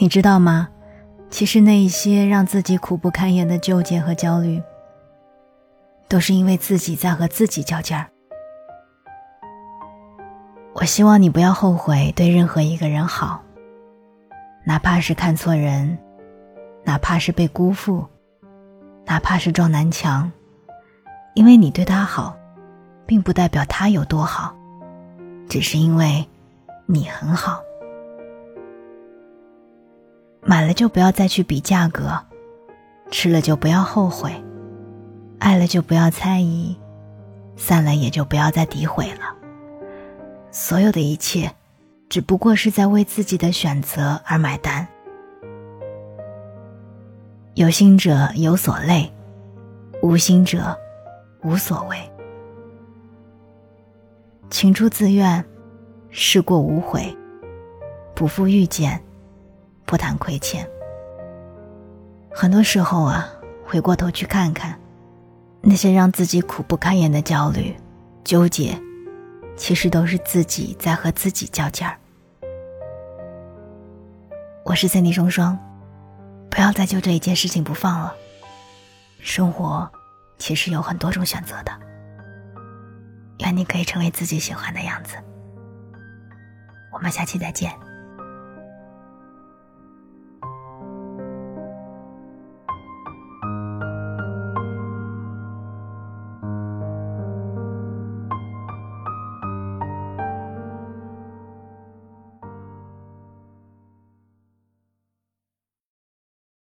你知道吗？其实那一些让自己苦不堪言的纠结和焦虑，都是因为自己在和自己较劲儿。我希望你不要后悔对任何一个人好，哪怕是看错人，哪怕是被辜负，哪怕是撞南墙，因为你对他好，并不代表他有多好，只是因为你很好。买了就不要再去比价格，吃了就不要后悔，爱了就不要猜疑，散了也就不要再诋毁了。所有的一切，只不过是在为自己的选择而买单。有心者有所累，无心者无所谓。情出自愿，事过无悔，不负遇见。不谈亏欠。很多时候啊，回过头去看看，那些让自己苦不堪言的焦虑、纠结，其实都是自己在和自己较劲儿。我是三 D 双双，不要再揪这一件事情不放了。生活其实有很多种选择的，愿你可以成为自己喜欢的样子。我们下期再见。